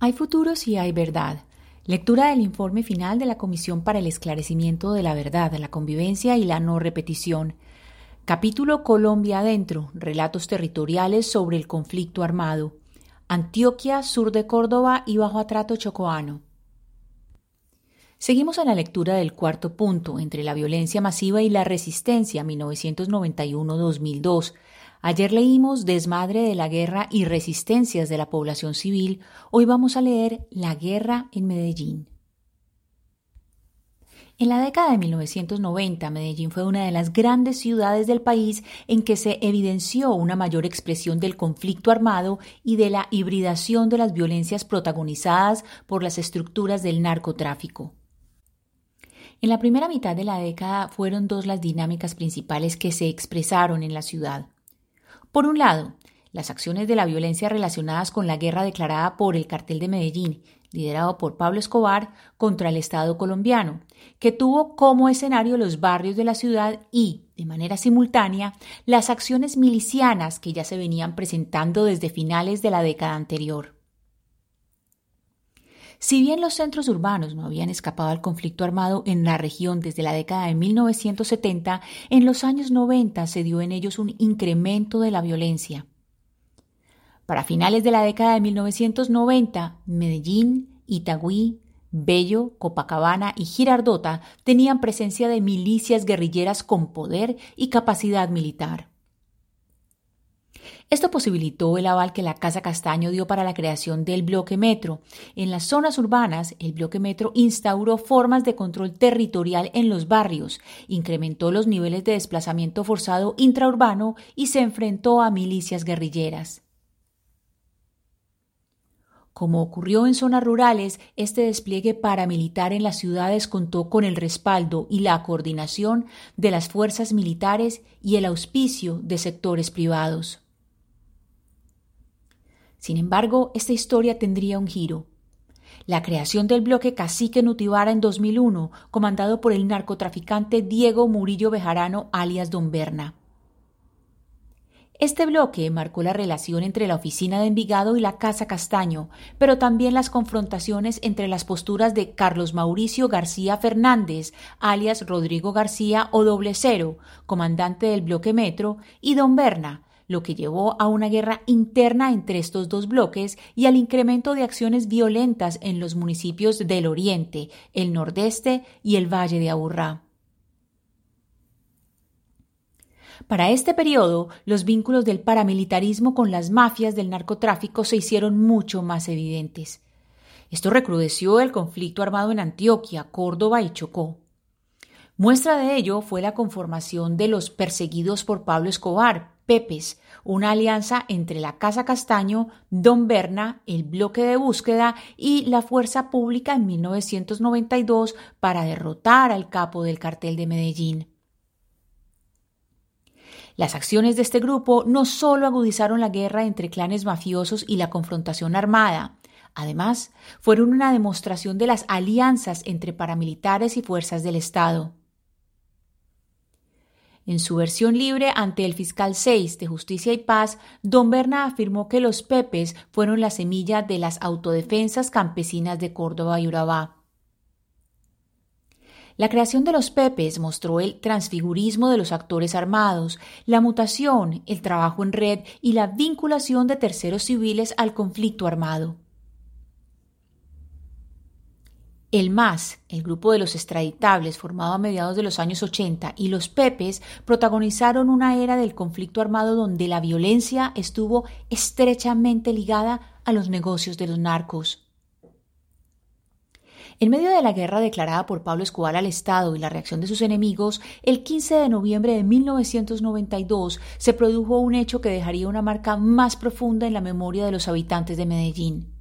Hay futuros y hay verdad. Lectura del informe final de la Comisión para el Esclarecimiento de la Verdad, la Convivencia y la No Repetición. Capítulo Colombia Adentro. Relatos territoriales sobre el conflicto armado. Antioquia, sur de Córdoba y bajo atrato chocoano. Seguimos en la lectura del cuarto punto, entre la violencia masiva y la resistencia 1991-2002, Ayer leímos Desmadre de la guerra y resistencias de la población civil. Hoy vamos a leer La guerra en Medellín. En la década de 1990, Medellín fue una de las grandes ciudades del país en que se evidenció una mayor expresión del conflicto armado y de la hibridación de las violencias protagonizadas por las estructuras del narcotráfico. En la primera mitad de la década fueron dos las dinámicas principales que se expresaron en la ciudad. Por un lado, las acciones de la violencia relacionadas con la guerra declarada por el cartel de Medellín, liderado por Pablo Escobar, contra el Estado colombiano, que tuvo como escenario los barrios de la ciudad y, de manera simultánea, las acciones milicianas que ya se venían presentando desde finales de la década anterior. Si bien los centros urbanos no habían escapado al conflicto armado en la región desde la década de 1970, en los años 90 se dio en ellos un incremento de la violencia. Para finales de la década de 1990, Medellín, Itagüí, Bello, Copacabana y Girardota tenían presencia de milicias guerrilleras con poder y capacidad militar. Esto posibilitó el aval que la Casa Castaño dio para la creación del bloque metro. En las zonas urbanas, el bloque metro instauró formas de control territorial en los barrios, incrementó los niveles de desplazamiento forzado intraurbano y se enfrentó a milicias guerrilleras. Como ocurrió en zonas rurales, este despliegue paramilitar en las ciudades contó con el respaldo y la coordinación de las fuerzas militares y el auspicio de sectores privados. Sin embargo, esta historia tendría un giro. La creación del bloque Cacique Nutibara en 2001, comandado por el narcotraficante Diego Murillo Bejarano alias Don Berna. Este bloque marcó la relación entre la oficina de Envigado y la Casa Castaño, pero también las confrontaciones entre las posturas de Carlos Mauricio García Fernández, alias Rodrigo García o Doble Cero, comandante del bloque Metro, y Don Berna, lo que llevó a una guerra interna entre estos dos bloques y al incremento de acciones violentas en los municipios del Oriente, el Nordeste y el Valle de Aburrá. Para este periodo, los vínculos del paramilitarismo con las mafias del narcotráfico se hicieron mucho más evidentes. Esto recrudeció el conflicto armado en Antioquia, Córdoba y Chocó. Muestra de ello fue la conformación de los perseguidos por Pablo Escobar, Pepes, una alianza entre la Casa Castaño, Don Berna, el bloque de búsqueda y la Fuerza Pública en 1992 para derrotar al capo del cartel de Medellín. Las acciones de este grupo no solo agudizaron la guerra entre clanes mafiosos y la confrontación armada, además fueron una demostración de las alianzas entre paramilitares y fuerzas del Estado. En su versión libre ante el fiscal 6 de Justicia y Paz, Don Berna afirmó que los Pepes fueron la semilla de las autodefensas campesinas de Córdoba y Urabá. La creación de los Pepes mostró el transfigurismo de los actores armados, la mutación, el trabajo en red y la vinculación de terceros civiles al conflicto armado. El MAS, el grupo de los extraditables formado a mediados de los años 80, y los Pepes protagonizaron una era del conflicto armado donde la violencia estuvo estrechamente ligada a los negocios de los narcos. En medio de la guerra declarada por Pablo Escobar al Estado y la reacción de sus enemigos, el 15 de noviembre de 1992 se produjo un hecho que dejaría una marca más profunda en la memoria de los habitantes de Medellín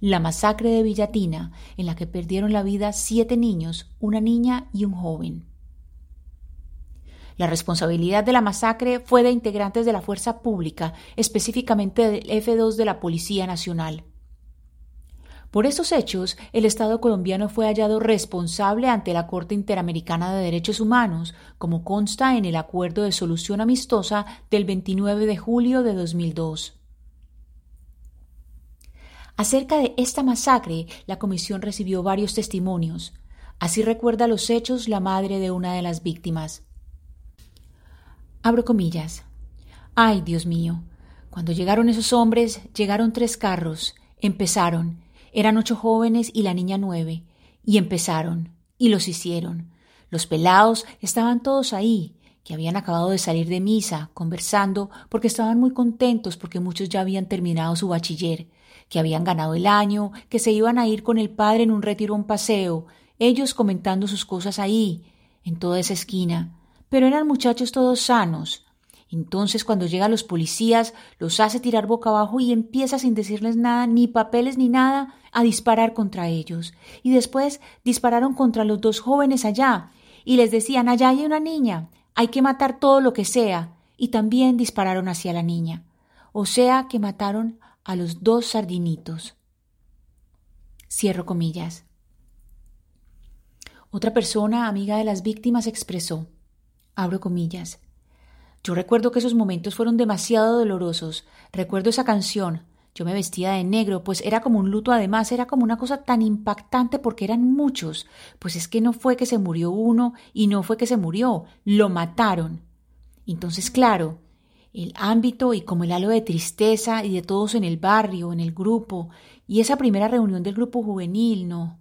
la masacre de Villatina, en la que perdieron la vida siete niños, una niña y un joven. La responsabilidad de la masacre fue de integrantes de la fuerza pública, específicamente del F2 de la Policía Nacional. Por esos hechos, el Estado colombiano fue hallado responsable ante la Corte Interamericana de Derechos Humanos, como consta en el Acuerdo de Solución Amistosa del 29 de julio de 2002. Acerca de esta masacre, la comisión recibió varios testimonios. Así recuerda los hechos la madre de una de las víctimas. Abro comillas. Ay, Dios mío. Cuando llegaron esos hombres, llegaron tres carros. Empezaron. Eran ocho jóvenes y la niña nueve. Y empezaron. Y los hicieron. Los pelados estaban todos ahí, que habían acabado de salir de misa, conversando, porque estaban muy contentos porque muchos ya habían terminado su bachiller, que habían ganado el año, que se iban a ir con el padre en un retiro un paseo, ellos comentando sus cosas ahí, en toda esa esquina. Pero eran muchachos todos sanos. Entonces cuando llegan los policías, los hace tirar boca abajo y empieza sin decirles nada, ni papeles ni nada, a disparar contra ellos. Y después dispararon contra los dos jóvenes allá, y les decían, allá hay una niña, hay que matar todo lo que sea, y también dispararon hacia la niña. O sea que mataron a los dos sardinitos. Cierro comillas. Otra persona, amiga de las víctimas, expresó, abro comillas, yo recuerdo que esos momentos fueron demasiado dolorosos. Recuerdo esa canción. Yo me vestía de negro, pues era como un luto además, era como una cosa tan impactante porque eran muchos. Pues es que no fue que se murió uno y no fue que se murió, lo mataron. Entonces, claro, el ámbito y como el halo de tristeza y de todos en el barrio, en el grupo, y esa primera reunión del grupo juvenil, no.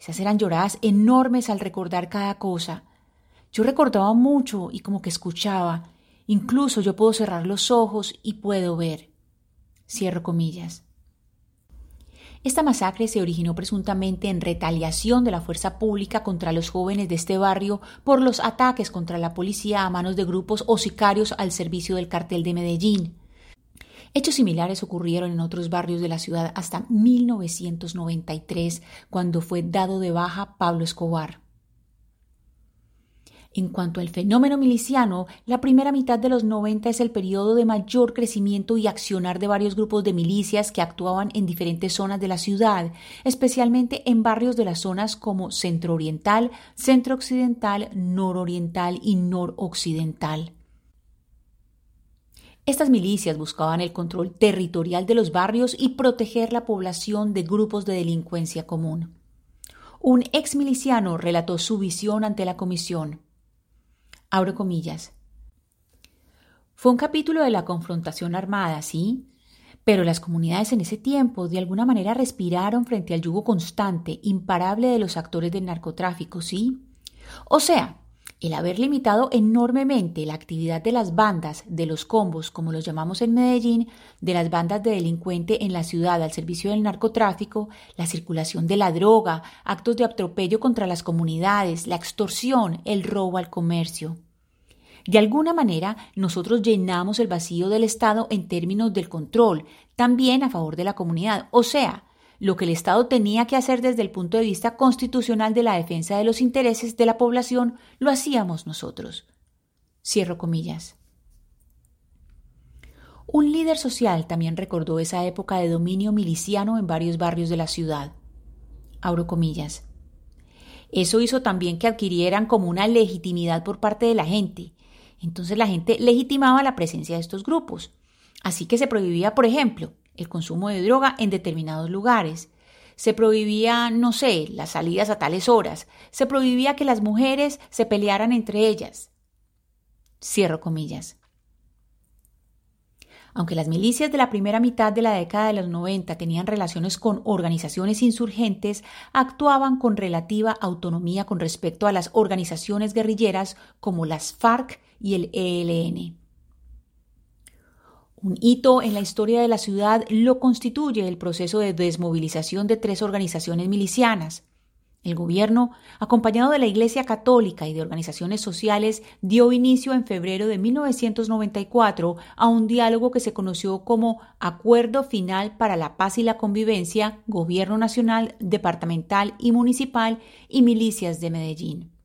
Esas eran lloradas enormes al recordar cada cosa. Yo recordaba mucho y como que escuchaba, Incluso yo puedo cerrar los ojos y puedo ver. Cierro comillas. Esta masacre se originó presuntamente en retaliación de la fuerza pública contra los jóvenes de este barrio por los ataques contra la policía a manos de grupos o sicarios al servicio del cartel de Medellín. Hechos similares ocurrieron en otros barrios de la ciudad hasta 1993, cuando fue dado de baja Pablo Escobar. En cuanto al fenómeno miliciano, la primera mitad de los 90 es el periodo de mayor crecimiento y accionar de varios grupos de milicias que actuaban en diferentes zonas de la ciudad, especialmente en barrios de las zonas como Centro Oriental, Centro Occidental, Nororiental y Noroccidental. Estas milicias buscaban el control territorial de los barrios y proteger la población de grupos de delincuencia común. Un ex miliciano relató su visión ante la comisión. Abro comillas. Fue un capítulo de la confrontación armada, sí, pero las comunidades en ese tiempo de alguna manera respiraron frente al yugo constante, imparable de los actores del narcotráfico, sí. O sea, el haber limitado enormemente la actividad de las bandas, de los combos, como los llamamos en Medellín, de las bandas de delincuente en la ciudad al servicio del narcotráfico, la circulación de la droga, actos de atropello contra las comunidades, la extorsión, el robo al comercio. De alguna manera, nosotros llenamos el vacío del Estado en términos del control, también a favor de la comunidad, o sea, lo que el Estado tenía que hacer desde el punto de vista constitucional de la defensa de los intereses de la población, lo hacíamos nosotros. Cierro comillas. Un líder social también recordó esa época de dominio miliciano en varios barrios de la ciudad. Abro comillas. Eso hizo también que adquirieran como una legitimidad por parte de la gente. Entonces la gente legitimaba la presencia de estos grupos. Así que se prohibía, por ejemplo, el consumo de droga en determinados lugares. Se prohibía, no sé, las salidas a tales horas. Se prohibía que las mujeres se pelearan entre ellas. Cierro comillas. Aunque las milicias de la primera mitad de la década de los 90 tenían relaciones con organizaciones insurgentes, actuaban con relativa autonomía con respecto a las organizaciones guerrilleras como las FARC y el ELN. Un hito en la historia de la ciudad lo constituye el proceso de desmovilización de tres organizaciones milicianas. El gobierno, acompañado de la Iglesia Católica y de organizaciones sociales, dio inicio en febrero de 1994 a un diálogo que se conoció como Acuerdo Final para la Paz y la Convivencia, Gobierno Nacional, Departamental y Municipal y Milicias de Medellín.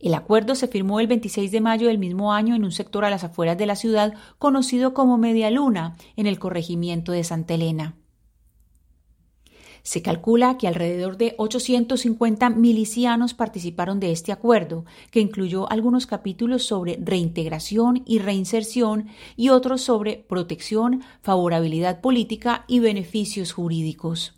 El acuerdo se firmó el 26 de mayo del mismo año en un sector a las afueras de la ciudad conocido como Media Luna, en el corregimiento de Santa Elena. Se calcula que alrededor de 850 milicianos participaron de este acuerdo, que incluyó algunos capítulos sobre reintegración y reinserción y otros sobre protección, favorabilidad política y beneficios jurídicos.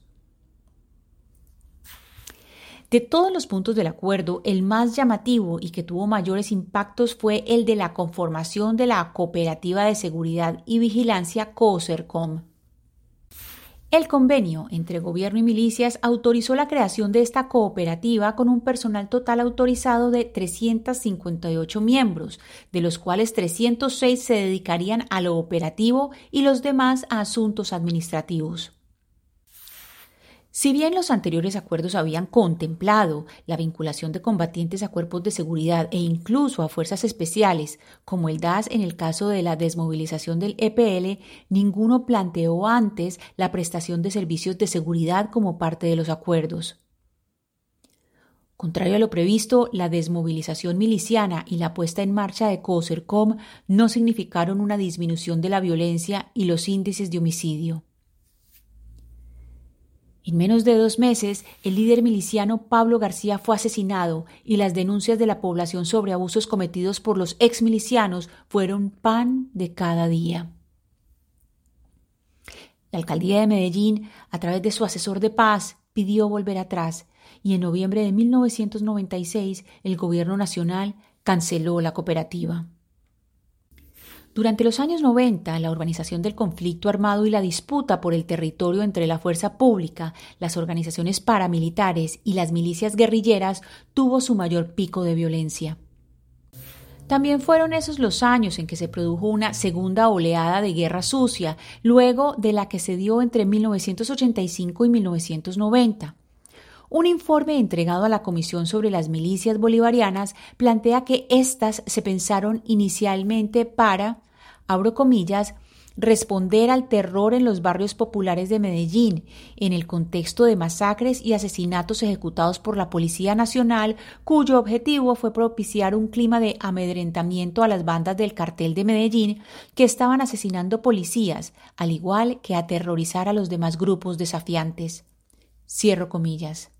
De todos los puntos del acuerdo, el más llamativo y que tuvo mayores impactos fue el de la conformación de la Cooperativa de Seguridad y Vigilancia COSERCOM. El convenio entre gobierno y milicias autorizó la creación de esta cooperativa con un personal total autorizado de 358 miembros, de los cuales 306 se dedicarían a lo operativo y los demás a asuntos administrativos. Si bien los anteriores acuerdos habían contemplado la vinculación de combatientes a cuerpos de seguridad e incluso a fuerzas especiales, como el DAS en el caso de la desmovilización del EPL, ninguno planteó antes la prestación de servicios de seguridad como parte de los acuerdos. Contrario a lo previsto, la desmovilización miliciana y la puesta en marcha de COSERCOM no significaron una disminución de la violencia y los índices de homicidio. En menos de dos meses, el líder miliciano Pablo García fue asesinado y las denuncias de la población sobre abusos cometidos por los ex milicianos fueron pan de cada día. La alcaldía de Medellín, a través de su asesor de paz, pidió volver atrás y en noviembre de 1996 el gobierno nacional canceló la cooperativa. Durante los años 90, la urbanización del conflicto armado y la disputa por el territorio entre la fuerza pública, las organizaciones paramilitares y las milicias guerrilleras tuvo su mayor pico de violencia. También fueron esos los años en que se produjo una segunda oleada de guerra sucia, luego de la que se dio entre 1985 y 1990. Un informe entregado a la Comisión sobre las Milicias Bolivarianas plantea que éstas se pensaron inicialmente para, abro comillas, responder al terror en los barrios populares de Medellín, en el contexto de masacres y asesinatos ejecutados por la Policía Nacional, cuyo objetivo fue propiciar un clima de amedrentamiento a las bandas del cartel de Medellín que estaban asesinando policías, al igual que aterrorizar a los demás grupos desafiantes. Cierro comillas.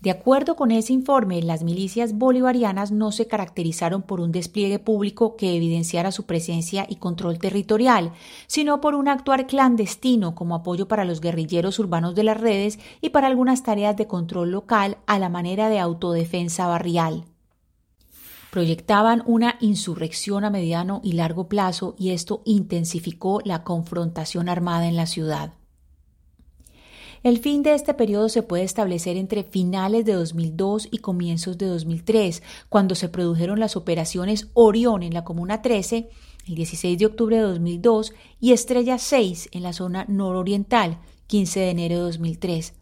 De acuerdo con ese informe, las milicias bolivarianas no se caracterizaron por un despliegue público que evidenciara su presencia y control territorial, sino por un actuar clandestino como apoyo para los guerrilleros urbanos de las redes y para algunas tareas de control local a la manera de autodefensa barrial proyectaban una insurrección a mediano y largo plazo y esto intensificó la confrontación armada en la ciudad. El fin de este periodo se puede establecer entre finales de 2002 y comienzos de 2003, cuando se produjeron las operaciones Orión en la Comuna 13, el 16 de octubre de 2002, y Estrella 6 en la zona nororiental, 15 de enero de 2003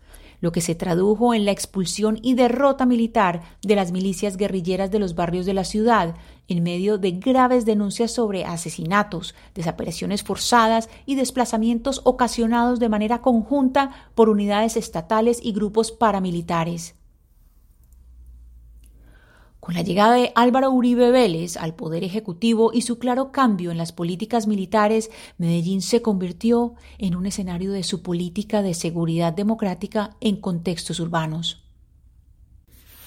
lo que se tradujo en la expulsión y derrota militar de las milicias guerrilleras de los barrios de la ciudad, en medio de graves denuncias sobre asesinatos, desapariciones forzadas y desplazamientos ocasionados de manera conjunta por unidades estatales y grupos paramilitares. Con la llegada de Álvaro Uribe Vélez al poder ejecutivo y su claro cambio en las políticas militares, Medellín se convirtió en un escenario de su política de seguridad democrática en contextos urbanos.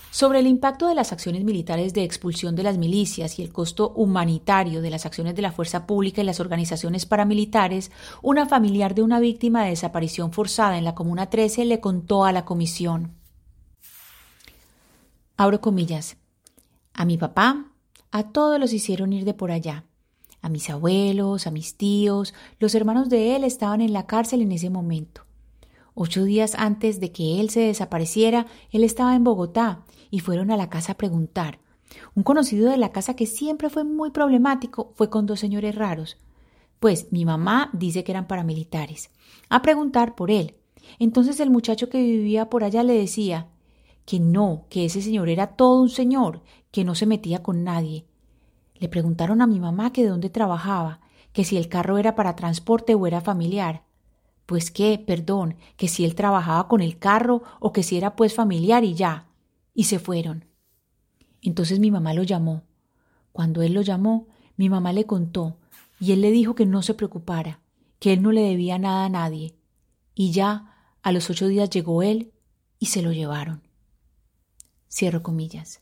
Sobre el impacto de las acciones militares de expulsión de las milicias y el costo humanitario de las acciones de la fuerza pública y las organizaciones paramilitares, una familiar de una víctima de desaparición forzada en la Comuna 13 le contó a la comisión. Abro comillas. A mi papá, a todos los hicieron ir de por allá. A mis abuelos, a mis tíos, los hermanos de él estaban en la cárcel en ese momento. Ocho días antes de que él se desapareciera, él estaba en Bogotá y fueron a la casa a preguntar. Un conocido de la casa que siempre fue muy problemático fue con dos señores raros. Pues mi mamá dice que eran paramilitares. A preguntar por él. Entonces el muchacho que vivía por allá le decía que no, que ese señor era todo un señor, que no se metía con nadie. Le preguntaron a mi mamá que de dónde trabajaba, que si el carro era para transporte o era familiar. Pues qué, perdón, que si él trabajaba con el carro o que si era pues familiar y ya. Y se fueron. Entonces mi mamá lo llamó. Cuando él lo llamó, mi mamá le contó, y él le dijo que no se preocupara, que él no le debía nada a nadie. y ya a los ocho días llegó él y se lo llevaron. Cierro comillas.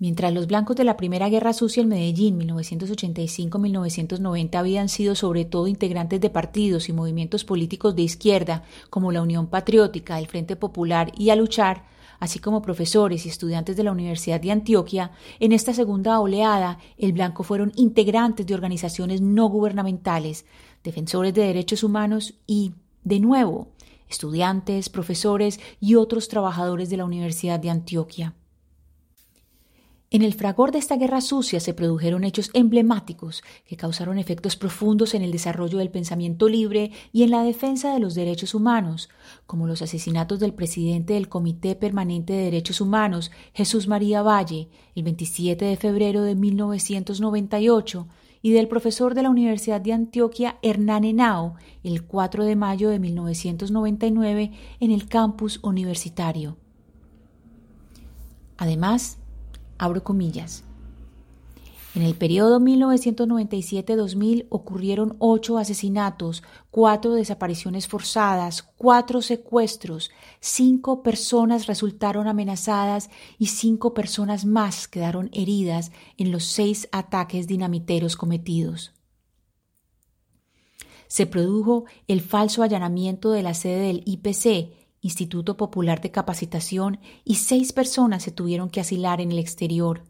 Mientras los blancos de la Primera Guerra Sucia en Medellín 1985-1990 habían sido sobre todo integrantes de partidos y movimientos políticos de izquierda como la Unión Patriótica, el Frente Popular y a luchar, así como profesores y estudiantes de la Universidad de Antioquia, en esta segunda oleada el blanco fueron integrantes de organizaciones no gubernamentales, defensores de derechos humanos y, de nuevo, estudiantes, profesores y otros trabajadores de la Universidad de Antioquia. En el fragor de esta guerra sucia se produjeron hechos emblemáticos que causaron efectos profundos en el desarrollo del pensamiento libre y en la defensa de los derechos humanos, como los asesinatos del presidente del Comité Permanente de Derechos Humanos, Jesús María Valle, el 27 de febrero de 1998, y del profesor de la Universidad de Antioquia, Hernán Henao, el 4 de mayo de 1999, en el campus universitario. Además, Abro comillas. En el periodo 1997-2000 ocurrieron ocho asesinatos, cuatro desapariciones forzadas, cuatro secuestros, cinco personas resultaron amenazadas y cinco personas más quedaron heridas en los seis ataques dinamiteros cometidos. Se produjo el falso allanamiento de la sede del IPC Instituto Popular de Capacitación, y seis personas se tuvieron que asilar en el exterior.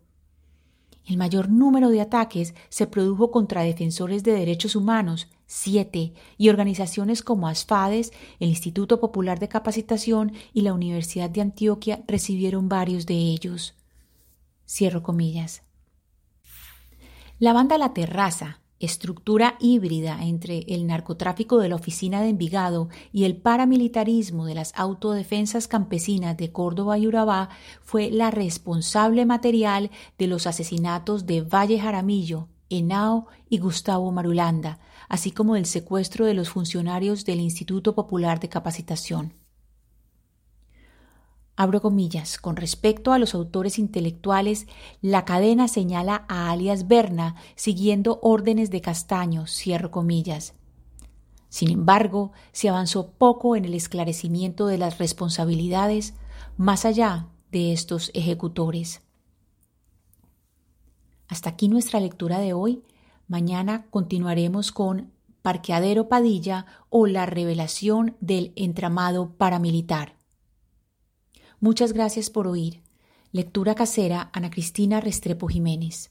El mayor número de ataques se produjo contra defensores de derechos humanos, siete, y organizaciones como ASFADES, el Instituto Popular de Capacitación y la Universidad de Antioquia recibieron varios de ellos. Cierro comillas. La banda La Terraza, estructura híbrida entre el narcotráfico de la oficina de Envigado y el paramilitarismo de las autodefensas campesinas de Córdoba y Urabá fue la responsable material de los asesinatos de Valle Jaramillo, Henao y Gustavo Marulanda, así como del secuestro de los funcionarios del Instituto Popular de Capacitación. Abro comillas, con respecto a los autores intelectuales, la cadena señala a alias Berna siguiendo órdenes de Castaño, cierro comillas. Sin embargo, se avanzó poco en el esclarecimiento de las responsabilidades más allá de estos ejecutores. Hasta aquí nuestra lectura de hoy. Mañana continuaremos con Parqueadero Padilla o la revelación del entramado paramilitar. Muchas gracias por oír. Lectura casera Ana Cristina Restrepo Jiménez.